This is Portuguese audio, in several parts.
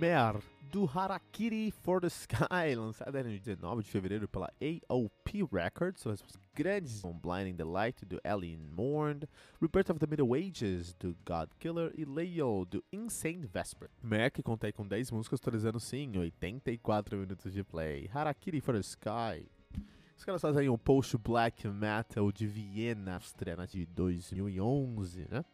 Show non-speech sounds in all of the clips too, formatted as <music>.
Bear, do Harakiri for the Sky, <laughs> lançada em 19 de fevereiro pela AOP Records, são as grandes com Blinding the Light, do Alien Mourned, Rebirth of the Middle Ages, do God Killer, e Leo, do Insane Vesper. Merck contei com 10 músicas, atualizando sim, 84 minutos de play. Harakiri for the Sky. Os caras fazem um post black metal de Viena, Áustria, de 2011, né?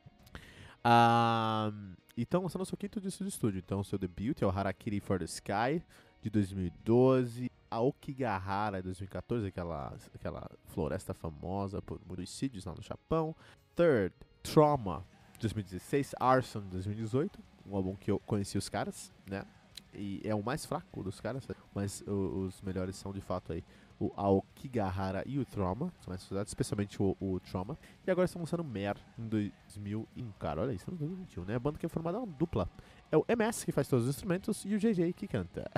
Ah, e estão lançando seu quinto disco de estúdio. Então, seu debut é o Harakiri for the Sky, de 2012. A Okigahara, de 2014, aquela, aquela floresta famosa por suicídios lá no Japão. Third, Trauma, de 2016. Arson, de 2018. Um álbum que eu conheci os caras, né? E é o mais fraco dos caras, mas os melhores são de fato aí o Aokigahara e o Trauma, são mais estudados, especialmente o, o Trauma. E agora estão lançando Mer em 2001, cara, olha isso, em 2021, né? A banda que é formada uma dupla. É o MS que faz todos os instrumentos e o JJ que canta.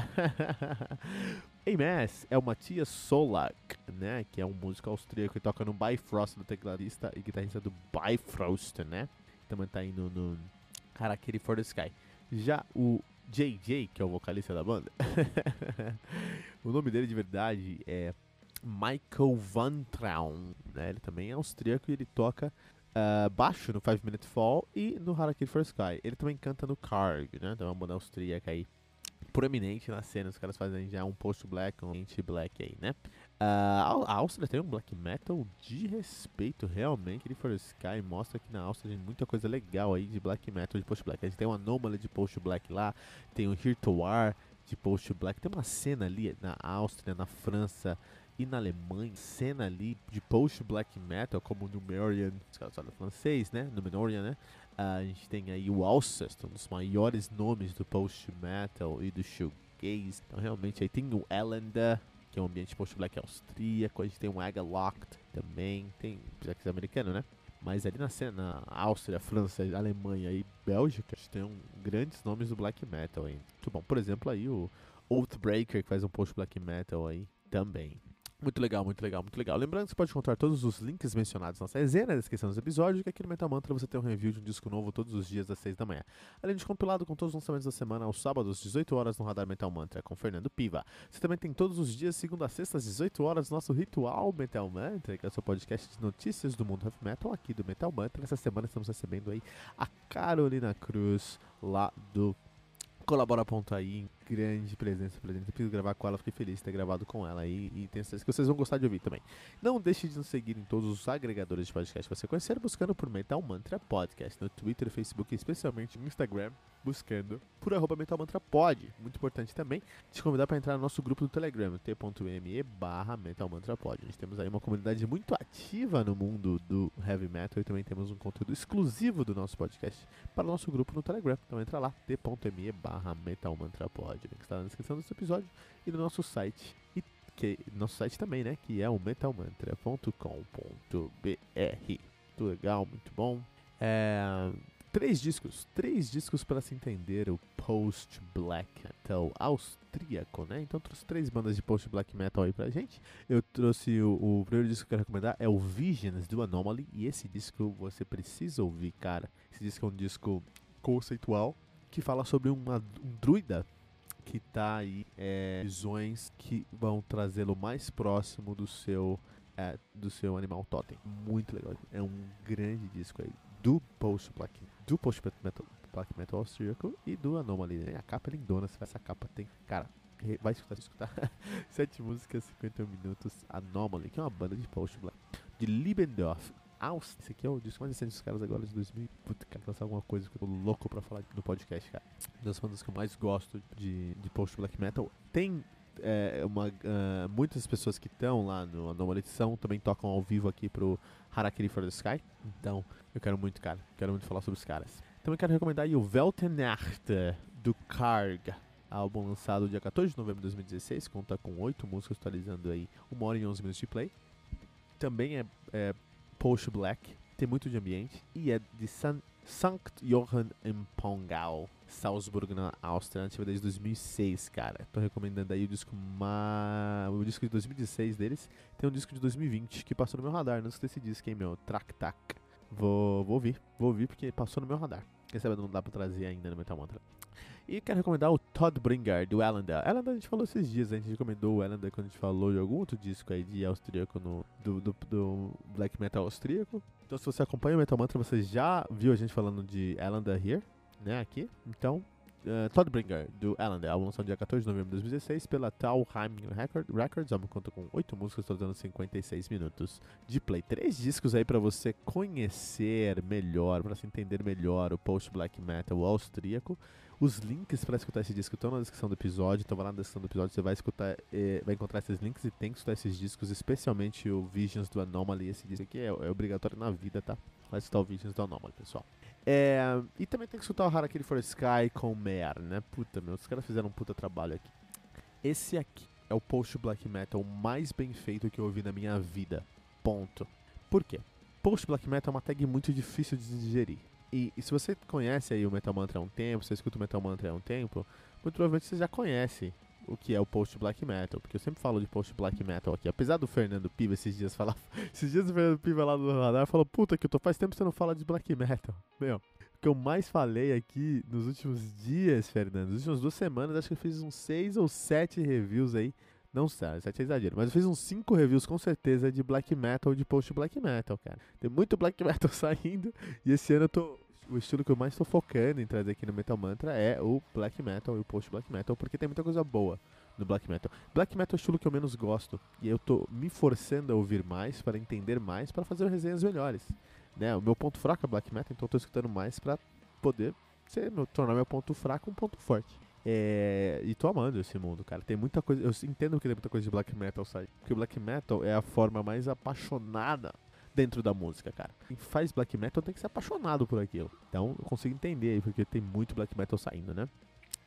<laughs> MS é o Matthias Solak, né? Que é um músico austríaco que toca no Bifrost do tecladista e guitarrista do Bifrost, né? Também tá aí no, no Harakiri for the Sky. Já o JJ, que é o vocalista da banda, <laughs> o nome dele de verdade é Michael Van Traun. Né? Ele também é austríaco e ele toca uh, baixo no Five Minute Fall e no Harakiri for Sky. Ele também canta no Karg, né? Então é uma banda austríaca aí proeminente na cena. Os caras fazem já um post-black, um anti-black aí, né? Uh, a Áustria tem um black metal de respeito, realmente. Ele for Sky mostra que na Áustria tem muita coisa legal aí de black metal, de post-black. A gente tem uma Anomaly de post-black lá, tem o Here to War de post-black. Tem uma cena ali na Áustria, na França e na Alemanha, cena ali de post-black metal, como o Numerian, os caras falam francês, né? Numenorian, né? Uh, a gente tem aí o Alcest, um dos maiores nomes do post-metal e do shoegaze. Então, realmente, aí tem o Elenda, que é um ambiente post-black austríaco. A gente tem o Agalocked também. Tem, apesar que é americano, né? Mas ali na cena, Áustria, França, Alemanha e Bélgica, tem um, grandes nomes do black metal aí. Muito bom. Por exemplo, aí o Oathbreaker, que faz um post-black metal aí também. Muito legal, muito legal, muito legal. Lembrando que você pode encontrar todos os links mencionados nessa resenha na descrição dos episódios, que aqui no Metal Mantra você tem um review de um disco novo todos os dias às 6 da manhã. Além de compilado com todos os lançamentos da semana aos sábados, 18 horas no Radar Metal Mantra, com Fernando Piva. Você também tem todos os dias, segunda a sexta, às 18 horas, nosso ritual Metal Mantra, que é o seu podcast de notícias do mundo heavy metal aqui do Metal Mantra. Nessa semana estamos recebendo aí a Carolina Cruz, lá do Colabora.ai, grande presença presente. Eu preciso gravar com ela, fiquei feliz de ter gravado com ela aí e tenho certeza que vocês vão gostar de ouvir também. Não deixe de nos seguir em todos os agregadores de podcast que você conhecer, buscando por Metal Mantra Podcast, no Twitter, Facebook e especialmente no Instagram, buscando por arroba Metal Mantra Pod. Muito importante também te convidar para entrar no nosso grupo do Telegram, t.me barra Metal Mantra Pod. Gente temos aí uma comunidade muito ativa no mundo do Heavy Metal e também temos um conteúdo exclusivo do nosso podcast para o nosso grupo no Telegram. Então entra lá, t.me barra Metal Mantra Pod que está na descrição desse episódio e no nosso site. E que, nosso site também, né? Que é o metalmantra.com.br. Muito legal, muito bom. É, três discos, três discos para se entender o post black metal austríaco, né? Então trouxe três bandas de post black metal aí pra gente. Eu trouxe o, o primeiro disco que eu quero recomendar é o Visions do Anomaly e esse disco você precisa ouvir, cara. Esse disco é um disco conceitual que fala sobre uma, um druida que tá aí é, visões que vão trazê-lo mais próximo do seu é, do seu animal totem. Muito legal. É um grande disco aí do post black do post metal black metal austríaco e do Anomaly. Né? A capa é lindona. Essa capa tem, cara, vai escutar, escutar. <laughs> Sete músicas, 51 minutos. Anomaly, que é uma banda de post black de Liebendorf, Áustria. Esse aqui é o disco mais recente dos caras agora de 2000. Puta, quero lançar alguma coisa que eu tô louco pra falar no podcast, cara. Das bandas que eu mais gosto de, de post black metal. Tem é, uma, uh, muitas pessoas que estão lá no Anomaly são também tocam ao vivo aqui pro Harakiri for the Sky. Então, eu quero muito, cara. Quero muito falar sobre os caras. Também quero recomendar aí o Weltenacht do Karg, álbum lançado dia 14 de novembro de 2016, conta com 8 músicas, totalizando aí 1 hora e 11 minutos de play. Também é, é post black, tem muito de ambiente e é de San, Sankt Johann em Pongau, Salzburg, na Áustria, ativa desde 2006, cara. Tô recomendando aí o disco ma... o disco de 2016 deles. Tem um disco de 2020 que passou no meu radar, não esqueci desse disco, hein, meu, Track Tac. Vou, vou ouvir, vou ouvir porque passou no meu radar. Quem sabe não dá pra trazer ainda no Metal Mantra. E quero recomendar o Todd Bringer, do Ellender. Ellender a gente falou esses dias, a gente recomendou o Ellender quando a gente falou de algum outro disco aí de austríaco, no, do, do, do black metal austríaco. Então se você acompanha o Metal Mantra, você já viu a gente falando de Ellender Here, né, aqui. Então, uh, Todd Bringer, do Ellender, álbum lançado dia 14 de novembro de 2016 pela Talheim Record, Records. O álbum conta com 8 músicas, totalizando 56 minutos de play. Três discos aí para você conhecer melhor, para se entender melhor o post-black metal austríaco. Os links para escutar esse disco estão na descrição do episódio, então vai lá na descrição do episódio, você vai escutar, eh, vai encontrar esses links e tem que escutar esses discos, especialmente o Visions do Anomaly. Esse disco aqui é, é obrigatório na vida, tá? Vai escutar o Visions do Anomaly, pessoal. É, e também tem que escutar o Harakiri for Sky com Mer, né? Puta, meu, os caras fizeram um puta trabalho aqui. Esse aqui é o post black metal mais bem feito que eu ouvi na minha vida. Ponto. Por quê? Post black metal é uma tag muito difícil de digerir. E, e, se você conhece aí o Metal Mantra há um tempo, você escuta o Metal Mantra há um tempo, muito provavelmente você já conhece o que é o post black metal, porque eu sempre falo de post black metal aqui. Apesar do Fernando Piva esses dias falar, <laughs> esses dias o Fernando Piva lá no radar falou: "Puta que eu tô faz tempo que você não fala de black metal". <laughs> Meu, o que eu mais falei aqui nos últimos dias, Fernando, nas últimas duas semanas, acho que eu fiz uns seis ou sete reviews aí. Não sei, sete é exagero, mas eu fiz uns cinco reviews com certeza de black metal, de post black metal, cara. Tem muito black <laughs> metal saindo e esse ano eu tô o estilo que eu mais estou focando em trazer aqui no Metal Mantra é o black metal e o post black metal, porque tem muita coisa boa no black metal. Black metal é o estilo que eu menos gosto e eu tô me forçando a ouvir mais para entender mais, para fazer resenhas melhores. Né? O meu ponto fraco é black metal, então eu tô escutando mais para poder ser, tornar meu ponto fraco um ponto forte. É, e tô amando esse mundo, cara. Tem muita coisa. Eu entendo que tem muita coisa de black metal sair. Porque o black metal é a forma mais apaixonada dentro da música, cara. Quem faz black metal tem que ser apaixonado por aquilo. Então eu consigo entender aí, porque tem muito black metal saindo, né?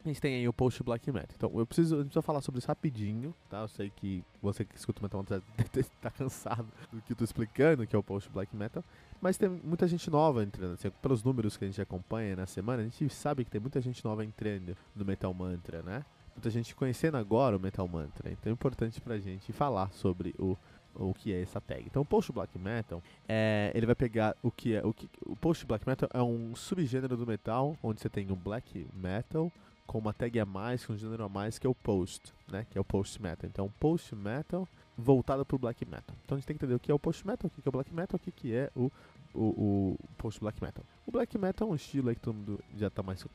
A gente tem aí o post black metal. Então eu preciso, eu preciso falar sobre isso rapidinho, tá? Eu sei que você que escuta o metal <laughs> tá cansado do que eu tô explicando, que é o post black metal. Mas tem muita gente nova entrando. Assim, pelos números que a gente acompanha na semana, a gente sabe que tem muita gente nova entrando no Metal Mantra, né? Muita gente conhecendo agora o Metal Mantra. Então é importante pra gente falar sobre o o que é essa tag. Então, o post black metal, é, ele vai pegar o que é o que o post black metal é um subgênero do metal onde você tem o black metal com uma tag a mais, com um gênero a mais que é o post, né? Que é o post metal. Então, post metal voltado para o black metal. Então, a gente tem que entender o que é o post metal, o que é o black metal, o que é o o, o post black metal. O black metal é um estilo que todo mundo já está mais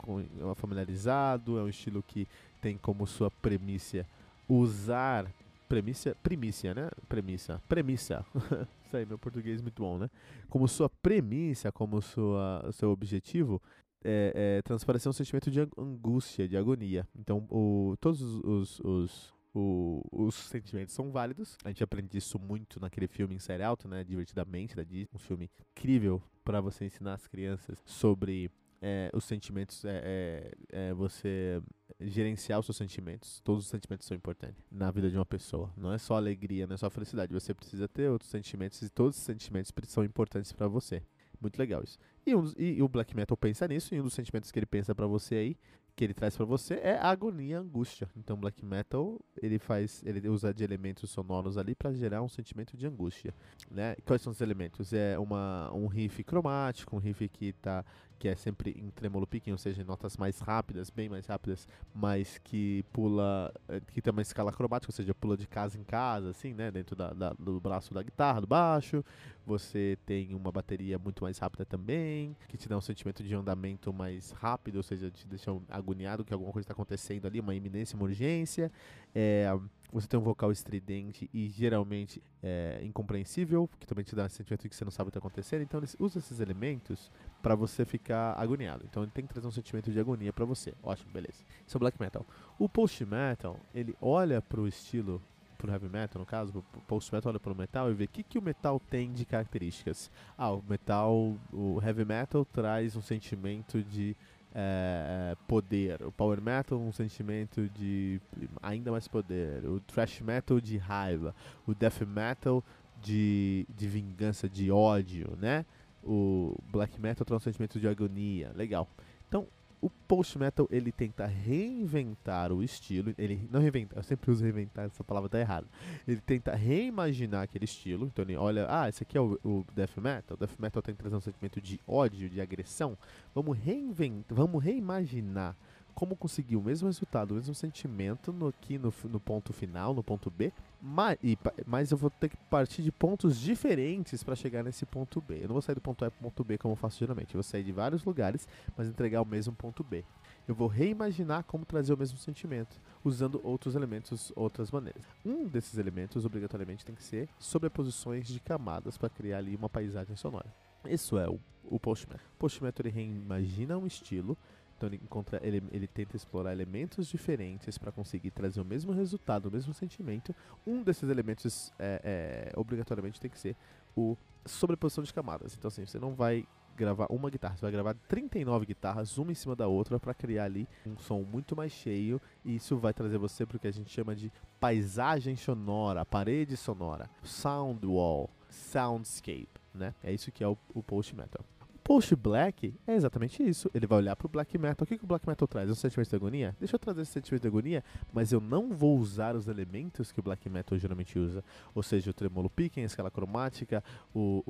familiarizado, é um estilo que tem como sua premissa usar Premissa, primícia, né? Premissa, premissa. <laughs> Isso aí, meu português é muito bom, né? Como sua premissa, como sua, seu objetivo, é, é transparecer um sentimento de angústia, de agonia. Então, o, todos os, os, os, os sentimentos são válidos. A gente aprende isso muito naquele filme em série alto, né? Divertidamente, da Disney. Um filme incrível para você ensinar as crianças sobre é, os sentimentos, é, é, é, você gerenciar os seus sentimentos. Todos os sentimentos são importantes na vida de uma pessoa. Não é só alegria, não é só felicidade. Você precisa ter outros sentimentos e todos os sentimentos são importantes para você. Muito legal isso. E, um, e, o black metal pensa nisso, e um dos sentimentos que ele pensa para você aí que ele traz para você é agonia, angústia. Então, black metal ele faz, ele usa de elementos sonoros ali para gerar um sentimento de angústia, né? Quais são os elementos? É uma um riff cromático, um riff que tá que é sempre em tremolo picking, ou seja, em notas mais rápidas, bem mais rápidas, mas que pula, eh, que tem uma escala cromática, ou seja, pula de casa em casa, assim, né, dentro da, da, do braço da guitarra, do baixo. Você tem uma bateria muito mais rápida também, que te dá um sentimento de andamento mais rápido, ou seja, te deixa agoniado que alguma coisa está acontecendo ali, uma iminência, uma urgência. É, você tem um vocal estridente e geralmente é, incompreensível, que também te dá um sentimento de que você não sabe o que está acontecendo. Então usa esses elementos para você ficar agoniado. Então ele tem que trazer um sentimento de agonia para você. Ótimo, beleza. Isso é black metal. O post metal, ele olha para o estilo pro heavy metal, no caso, o post metal olha pro metal e vê o que, que o metal tem de características. Ah, o metal, o heavy metal traz um sentimento de é, poder. O power metal, um sentimento de ainda mais poder. O thrash metal de raiva. O death metal de, de vingança, de ódio, né? O black metal traz um sentimento de agonia. Legal. Então, o post metal ele tenta reinventar o estilo, ele não reinventar, eu sempre uso reinventar, essa palavra tá errada. Ele tenta reimaginar aquele estilo, então ele olha, ah, esse aqui é o, o death metal, o death metal tem que trazer um sentimento de ódio, de agressão. Vamos reinventar, vamos reimaginar como conseguir o mesmo resultado, o mesmo sentimento no, aqui no, no ponto final, no ponto B, mas, e, mas eu vou ter que partir de pontos diferentes para chegar nesse ponto B. Eu não vou sair do ponto A para o ponto B como eu faço geralmente. Eu vou sair de vários lugares, mas entregar o mesmo ponto B. Eu vou reimaginar como trazer o mesmo sentimento, usando outros elementos, outras maneiras. Um desses elementos, obrigatoriamente, tem que ser sobreposições de camadas para criar ali uma paisagem sonora. Isso é o, o post-metal. O post-metal ele reimagina um estilo então ele encontra, ele, ele tenta explorar elementos diferentes para conseguir trazer o mesmo resultado, o mesmo sentimento. Um desses elementos é, é, obrigatoriamente tem que ser o sobreposição de camadas. Então assim, você não vai gravar uma guitarra, você vai gravar 39 guitarras, uma em cima da outra, para criar ali um som muito mais cheio. E isso vai trazer você para o que a gente chama de paisagem sonora, parede sonora, sound wall, soundscape, né? É isso que é o, o post metal. Post Black é exatamente isso. Ele vai olhar pro Black Metal. O que, que o Black Metal traz? Um sentimento de agonia? Deixa eu trazer esse sentimento de agonia, mas eu não vou usar os elementos que o Black Metal geralmente usa. Ou seja, o tremolo picking, a escala cromática, o.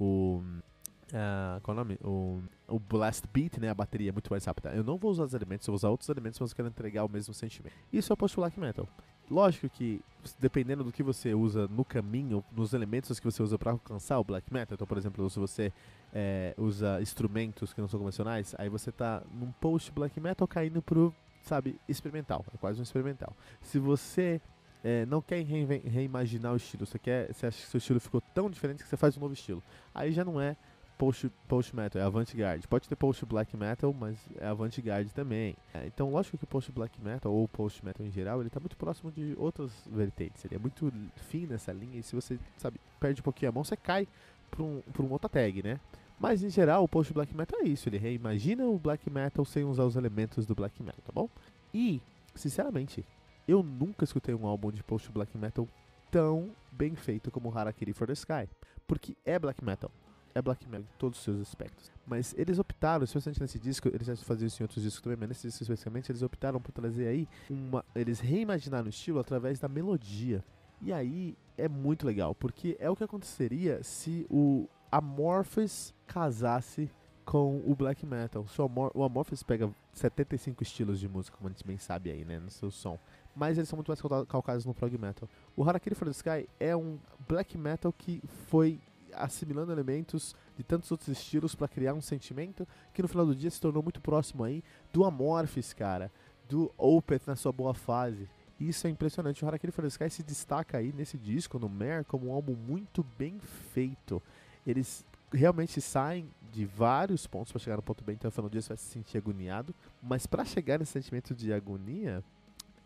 o, o Uh, qual o nome? O, o Blast Beat, né? A bateria é muito mais rápida. Eu não vou usar os elementos, eu vou usar outros elementos, mas eu quero entregar o mesmo sentimento. Isso é post black metal. Lógico que, dependendo do que você usa no caminho, nos elementos que você usa para alcançar o black metal, então, por exemplo, se você é, usa instrumentos que não são convencionais, aí você tá num post black metal caindo pro, sabe, experimental. É quase um experimental. Se você é, não quer reimaginar o estilo, você quer, você acha que seu estilo ficou tão diferente que você faz um novo estilo, aí já não é post, post metal, é avant-garde. Pode ter post black metal, mas é avant-garde também. É, então, lógico que o post black metal ou post metal em geral, ele tá muito próximo de outras vertentes. Ele é muito fino nessa linha e se você, sabe, perde um pouquinho a mão, você cai para um, pra um outra tag, né? Mas em geral, o post black metal é isso, ele reimagina o black metal sem usar os elementos do black metal, tá bom? E, sinceramente, eu nunca escutei um álbum de post black metal tão bem feito como Harakiri for the Sky, porque é black metal é black metal em todos os seus aspectos. Mas eles optaram, especialmente nesse disco, eles já faziam isso em outros discos também, mas nesse disco especificamente, eles optaram por trazer aí uma. Eles reimaginaram o estilo através da melodia. E aí é muito legal, porque é o que aconteceria se o Amorphis casasse com o black metal. O, Amor o Amorphis pega 75 estilos de música, como a gente bem sabe aí, né, no seu som. Mas eles são muito mais calcados no prog metal. O Harakiri for the Sky é um black metal que foi assimilando elementos de tantos outros estilos para criar um sentimento que no final do dia se tornou muito próximo aí do Amorphis, cara, do Opeth na sua boa fase. Isso é impressionante. O Harakiri for Sky se destaca aí nesse disco, no Mare, como um álbum muito bem feito. Eles realmente saem de vários pontos para chegar no ponto B, então no final do dia você vai se sentir agoniado. Mas para chegar nesse sentimento de agonia,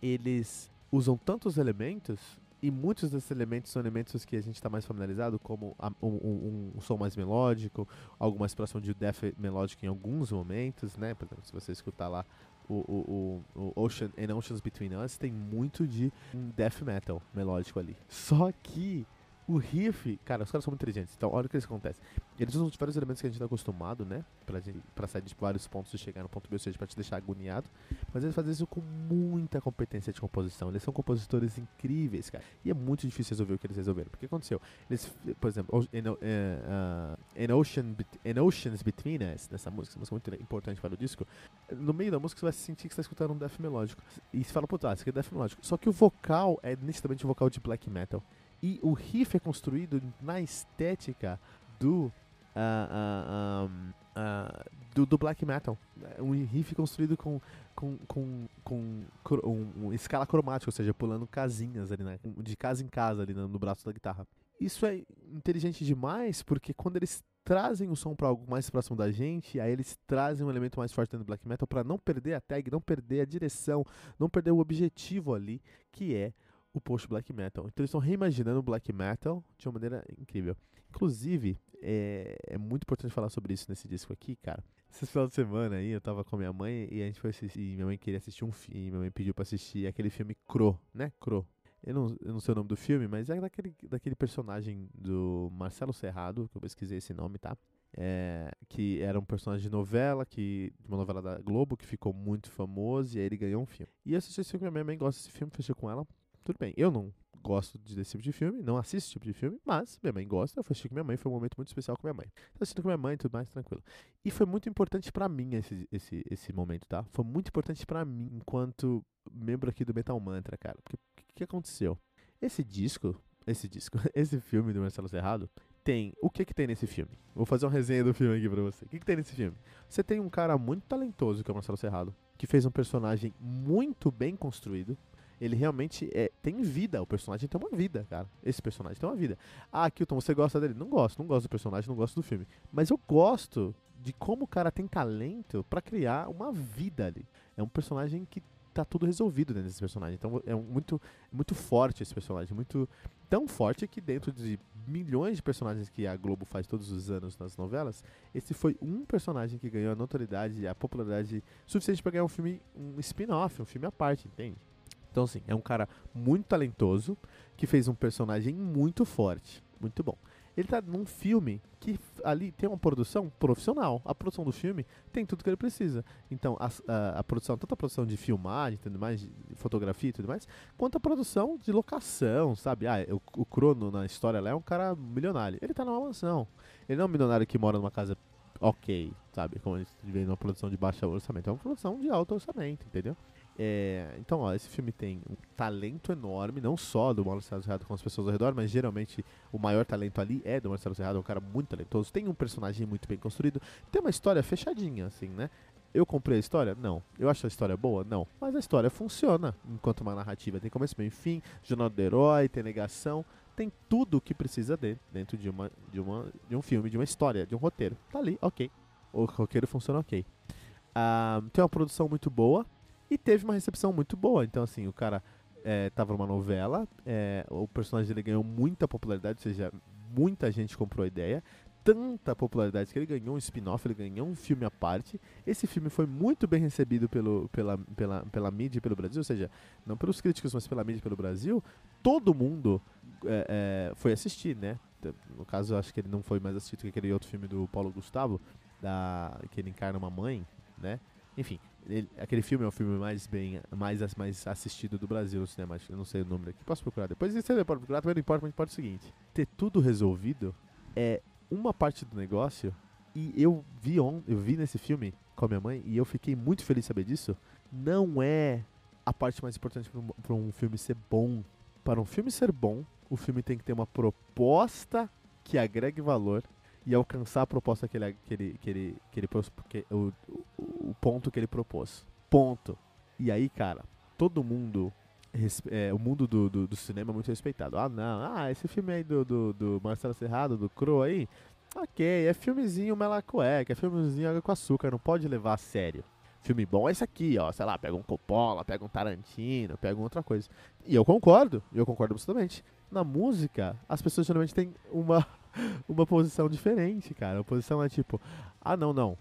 eles usam tantos elementos e muitos desses elementos são elementos que a gente está mais familiarizado, como a, um, um, um, som mais melódico, algo mais próximo de death melódico em alguns momentos, né? Por exemplo, se você escutar lá o, o, o, o Ocean and Oceans Between Us, tem muito de um death metal melódico ali. Só que o riff, cara, os caras são muito inteligentes. Então, olha o que isso acontece. Eles usam vários elementos que a gente tá acostumado, né? Pra, gente, pra sair de vários pontos e chegar no ponto B, ou seja, pra te deixar agoniado. Mas eles fazem isso com muita competência de composição. Eles são compositores incríveis, cara. E é muito difícil resolver o que eles resolveram. Porque aconteceu? Eles, por exemplo, in, uh, in, Ocean, in Oceans Between Us, nessa música, essa música é muito importante para o disco. No meio da música você vai sentir que você tá escutando um death melódico. E você fala, puta, ah, isso aqui é death melódico. Só que o vocal é nitidamente um vocal de black metal. E o riff é construído na estética do. Uh, uh, uh, do, do, black metal. Um riff construído com, com, com, com um, um, escala cromática, ou seja, pulando casinhas ali, né? De casa em casa ali no, no braço da guitarra. Isso é inteligente demais porque quando eles trazem o som para algo mais próximo da gente, aí eles trazem um elemento mais forte dentro do black metal para não perder a tag, não perder a direção, não perder o objetivo ali, que é o post black metal. Então eles estão reimaginando o black metal de uma maneira incrível. Inclusive, é, é, muito importante falar sobre isso nesse disco aqui, cara. Esse final de semana aí, eu tava com minha mãe e a gente foi assistir. minha mãe queria assistir um filme. Minha mãe pediu pra assistir aquele filme Cro, né? Cro. Eu não, eu não sei o nome do filme, mas é daquele, daquele personagem do Marcelo Serrado, que eu pesquisei esse nome, tá? É, que era um personagem de novela, que, de uma novela da Globo, que ficou muito famoso, e aí ele ganhou um filme. E eu assisti esse filme, minha mãe gosta desse filme, fechei com ela. Tudo bem, eu não gosto desse tipo de filme, não assisto esse tipo de filme, mas minha mãe gosta, eu assisti com minha mãe, foi um momento muito especial com minha mãe. Então assistindo com minha mãe, tudo mais, tranquilo. E foi muito importante para mim esse, esse, esse momento, tá? Foi muito importante para mim, enquanto membro aqui do Metal Mantra, cara. Porque o que, que aconteceu? Esse disco, esse disco, <laughs> esse filme do Marcelo Serrado, tem. O que que tem nesse filme? Vou fazer uma resenha do filme aqui pra você. O que que tem nesse filme? Você tem um cara muito talentoso, que é o Marcelo Serrado, que fez um personagem muito bem construído. Ele realmente é, tem vida, o personagem tem uma vida, cara. Esse personagem tem uma vida. Ah, Kilton, você gosta dele? Não gosto, não gosto do personagem, não gosto do filme. Mas eu gosto de como o cara tem talento para criar uma vida ali. É um personagem que tá tudo resolvido dentro desse personagem. Então é muito, muito forte esse personagem. Muito tão forte que dentro de milhões de personagens que a Globo faz todos os anos nas novelas, esse foi um personagem que ganhou a notoriedade, a popularidade suficiente para ganhar um filme, um spin-off, um filme à parte, entende? Então, assim, é um cara muito talentoso que fez um personagem muito forte. Muito bom. Ele tá num filme que ali tem uma produção profissional. A produção do filme tem tudo que ele precisa. Então, a, a, a produção, tanto a produção de filmagem, tudo mais, de fotografia e tudo mais, quanto a produção de locação, sabe? Ah, o, o Crono na história lá é um cara milionário. Ele tá numa mansão. Ele não é um milionário que mora numa casa ok, sabe? Como a gente vê numa produção de baixo orçamento. É uma produção de alto orçamento, entendeu? É, então, ó, esse filme tem um talento enorme, não só do Marcelo Serrado com as pessoas ao redor, mas geralmente o maior talento ali é do Marcelo Serrado, é um cara muito talentoso, tem um personagem muito bem construído, tem uma história fechadinha, assim, né? Eu comprei a história? Não. Eu acho a história boa? Não. Mas a história funciona enquanto uma narrativa. Tem começo, meio e fim, jornal do herói, tem negação, tem tudo o que precisa de dentro de, uma, de, uma, de um filme, de uma história, de um roteiro. Tá ali, ok. O roteiro funciona ok. Ah, tem uma produção muito boa, e teve uma recepção muito boa. Então, assim, o cara é, tava numa novela, é, o personagem dele ganhou muita popularidade, ou seja, muita gente comprou a ideia. Tanta popularidade que ele ganhou um spin-off, ele ganhou um filme à parte. Esse filme foi muito bem recebido pelo, pela, pela, pela mídia pelo Brasil, ou seja, não pelos críticos, mas pela mídia pelo Brasil. Todo mundo é, é foi assistir, né? No caso, acho que ele não foi mais assistido que aquele outro filme do Paulo Gustavo, da, que ele encarna uma mãe, né? Enfim, ele, aquele filme é o filme mais bem mais, mais assistido do Brasil no cinema. Eu não sei o nome daqui. Posso procurar depois? Você pode procurar, também não importa, mas importa o seguinte: ter tudo resolvido é uma parte do negócio. E eu vi, on, eu vi nesse filme com a minha mãe e eu fiquei muito feliz de saber disso. Não é a parte mais importante para um, um filme ser bom. Para um filme ser bom, o filme tem que ter uma proposta que agregue valor e alcançar a proposta que ele, que ele, que ele, que ele que, o, o, ponto que ele propôs. Ponto. E aí, cara, todo mundo é, o mundo do, do, do, cinema é muito respeitado. Ah, não, ah, esse filme aí do, do, do Marcelo Serrado, do Cro aí, ok, é filmezinho melacueca, é filmezinho água com açúcar, não pode levar a sério. Filme bom é esse aqui, ó, sei lá, pega um Coppola, pega um Tarantino, pega outra coisa. E eu concordo, eu concordo absolutamente. Na música, as pessoas geralmente têm uma <laughs> uma posição diferente, cara. A posição é tipo, ah, não, não.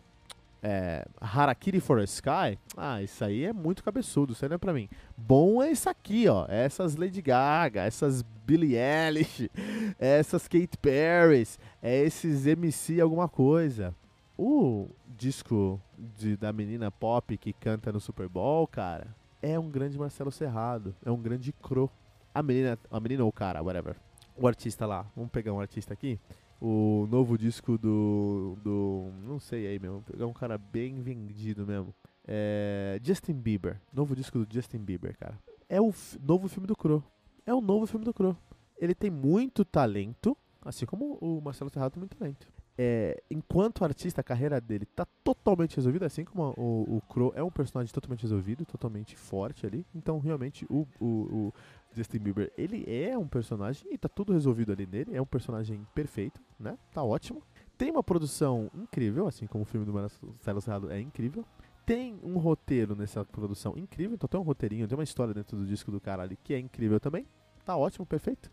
É, Harakiri for a Sky, ah, isso aí é muito cabeçudo, isso aí não é pra mim. Bom é isso aqui, ó. Essas Lady Gaga, essas Billie Eilish, <laughs> essas Kate Perry, é esses MC alguma coisa. O disco de, da menina pop que canta no Super Bowl, cara, é um grande Marcelo Serrado, é um grande cro. A menina, a menina ou o cara, whatever o artista lá. Vamos pegar um artista aqui. O novo disco do. do não sei aí mesmo. Pegar um cara bem vendido mesmo. É, Justin Bieber. Novo disco do Justin Bieber, cara. É o novo filme do Crow. É o novo filme do Crow. Ele tem muito talento, assim como o Marcelo Serrato tem muito talento. É, enquanto artista, a carreira dele tá totalmente resolvida, assim como o, o Crow é um personagem totalmente resolvido, totalmente forte ali. Então, realmente, o, o, o Justin Bieber, ele é um personagem e tá tudo resolvido ali nele, é um personagem perfeito, né? Tá ótimo. Tem uma produção incrível, assim como o filme do Marcelo Serrado é incrível. Tem um roteiro nessa produção incrível, então tem um roteirinho, tem uma história dentro do disco do cara ali que é incrível também. Tá ótimo, perfeito.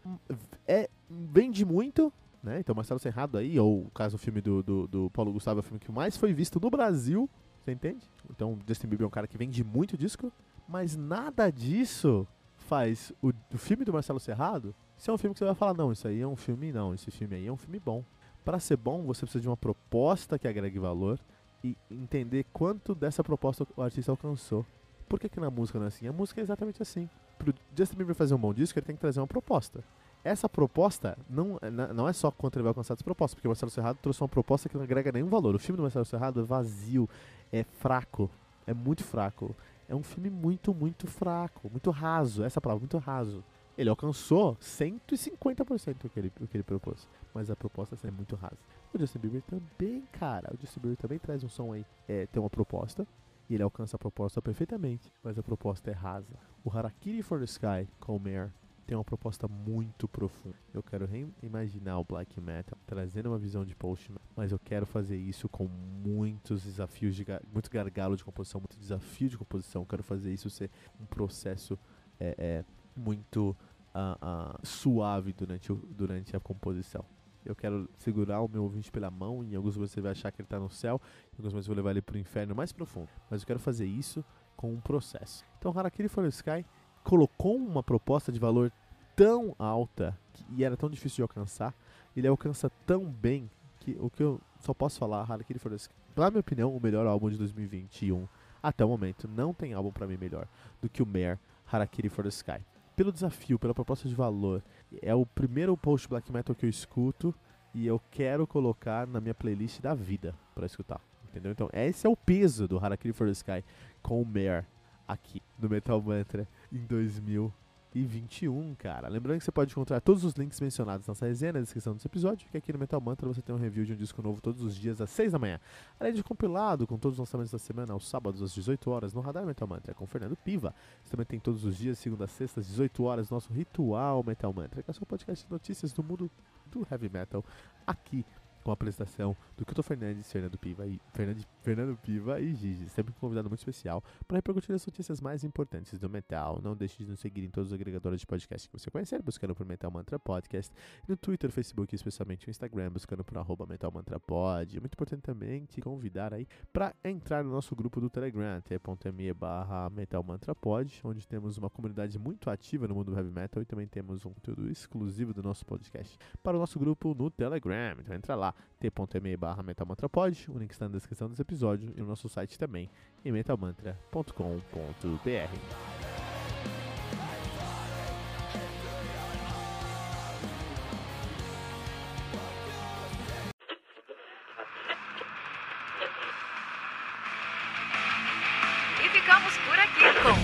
É, vende muito, né? Então Marcelo Serrado aí, ou o caso do filme do, do, do Paulo Gustavo, é o filme que mais foi visto no Brasil, você entende? Então Justin Bieber é um cara que vende muito disco, mas nada disso faz o, o filme do Marcelo Serrado ser um filme que você vai falar, não, isso aí é um filme, não, esse filme aí é um filme bom. Para ser bom, você precisa de uma proposta que agregue valor e entender quanto dessa proposta o artista alcançou. Por que, que na música não é assim? A música é exatamente assim. Pro Justin Bieber fazer um bom disco, ele tem que trazer uma proposta. Essa proposta não, não é só quanto ele vai alcançar essa proposta, porque o Marcelo Serrado trouxe uma proposta que não agrega nenhum valor. O filme do Marcelo Serrado é vazio, é fraco, é muito fraco. É um filme muito, muito fraco, muito raso. Essa palavra, muito raso. Ele alcançou 150% do que ele, que ele propôs. Mas a proposta é muito rasa. O Justin Bieber também, cara. O Justin Bieber também traz um som aí. É, tem uma proposta. E ele alcança a proposta perfeitamente. Mas a proposta é rasa. O Harakiri for the Sky com o Mare tem uma proposta muito profunda. Eu quero reimaginar o black metal, trazendo uma visão de Postman, mas eu quero fazer isso com muitos desafios, de, muito gargalo de composição, muito desafio de composição. Eu quero fazer isso ser um processo é, é, muito uh, uh, suave durante, durante a composição. Eu quero segurar o meu ouvinte pela mão, em alguns momentos você vai achar que ele está no céu, em alguns momentos eu vou levar ele para o inferno mais profundo. Mas eu quero fazer isso com um processo. Então, Harakiri for the Sky colocou uma proposta de valor tão alta e era tão difícil de alcançar, ele alcança tão bem que o que eu só posso falar, Harakiri for the Sky, na minha opinião, o melhor álbum de 2021 até o momento. Não tem álbum para mim melhor do que o Mare Harakiri for the Sky. Pelo desafio, pela proposta de valor, é o primeiro post black metal que eu escuto e eu quero colocar na minha playlist da vida para escutar. Entendeu? Então, esse é o peso do Harakiri for the Sky com o Mare aqui no Metal Mantra em 2021, cara. Lembrando que você pode encontrar todos os links mencionados nessa resenha na descrição desse episódio, que aqui no Metal Mantra você tem um review de um disco novo todos os dias às 6 da manhã. Além de compilado com todos os lançamentos da semana aos sábados às 18 horas no Radar Metal Mantra com Fernando Piva. Você também tem todos os dias, segunda a sexta às 18 horas, nosso Ritual Metal Mantra, que é o seu podcast de notícias do mundo do heavy metal aqui com a apresentação do Kilton Fernandes, Fernando Piva e Fernando, Fernando Piva e Gigi, sempre um convidado muito especial para repercutir as notícias mais importantes do metal. Não deixe de nos seguir em todos os agregadores de podcast que você conhecer, buscando por Metal Mantra Podcast, no Twitter, Facebook, especialmente no Instagram, buscando por arroba Metal Mantra Pod. Muito importante também te convidar aí para entrar no nosso grupo do Telegram, t.me barra Metal Mantra Pod, onde temos uma comunidade muito ativa no mundo do heavy metal e também temos um conteúdo exclusivo do nosso podcast para o nosso grupo no Telegram. Então entra lá t.me barra metalmantrapod, o link está na descrição desse episódio e no nosso site também, em metalmantra.com.br.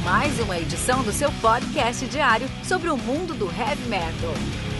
Mais uma edição do seu podcast diário sobre o mundo do heavy metal.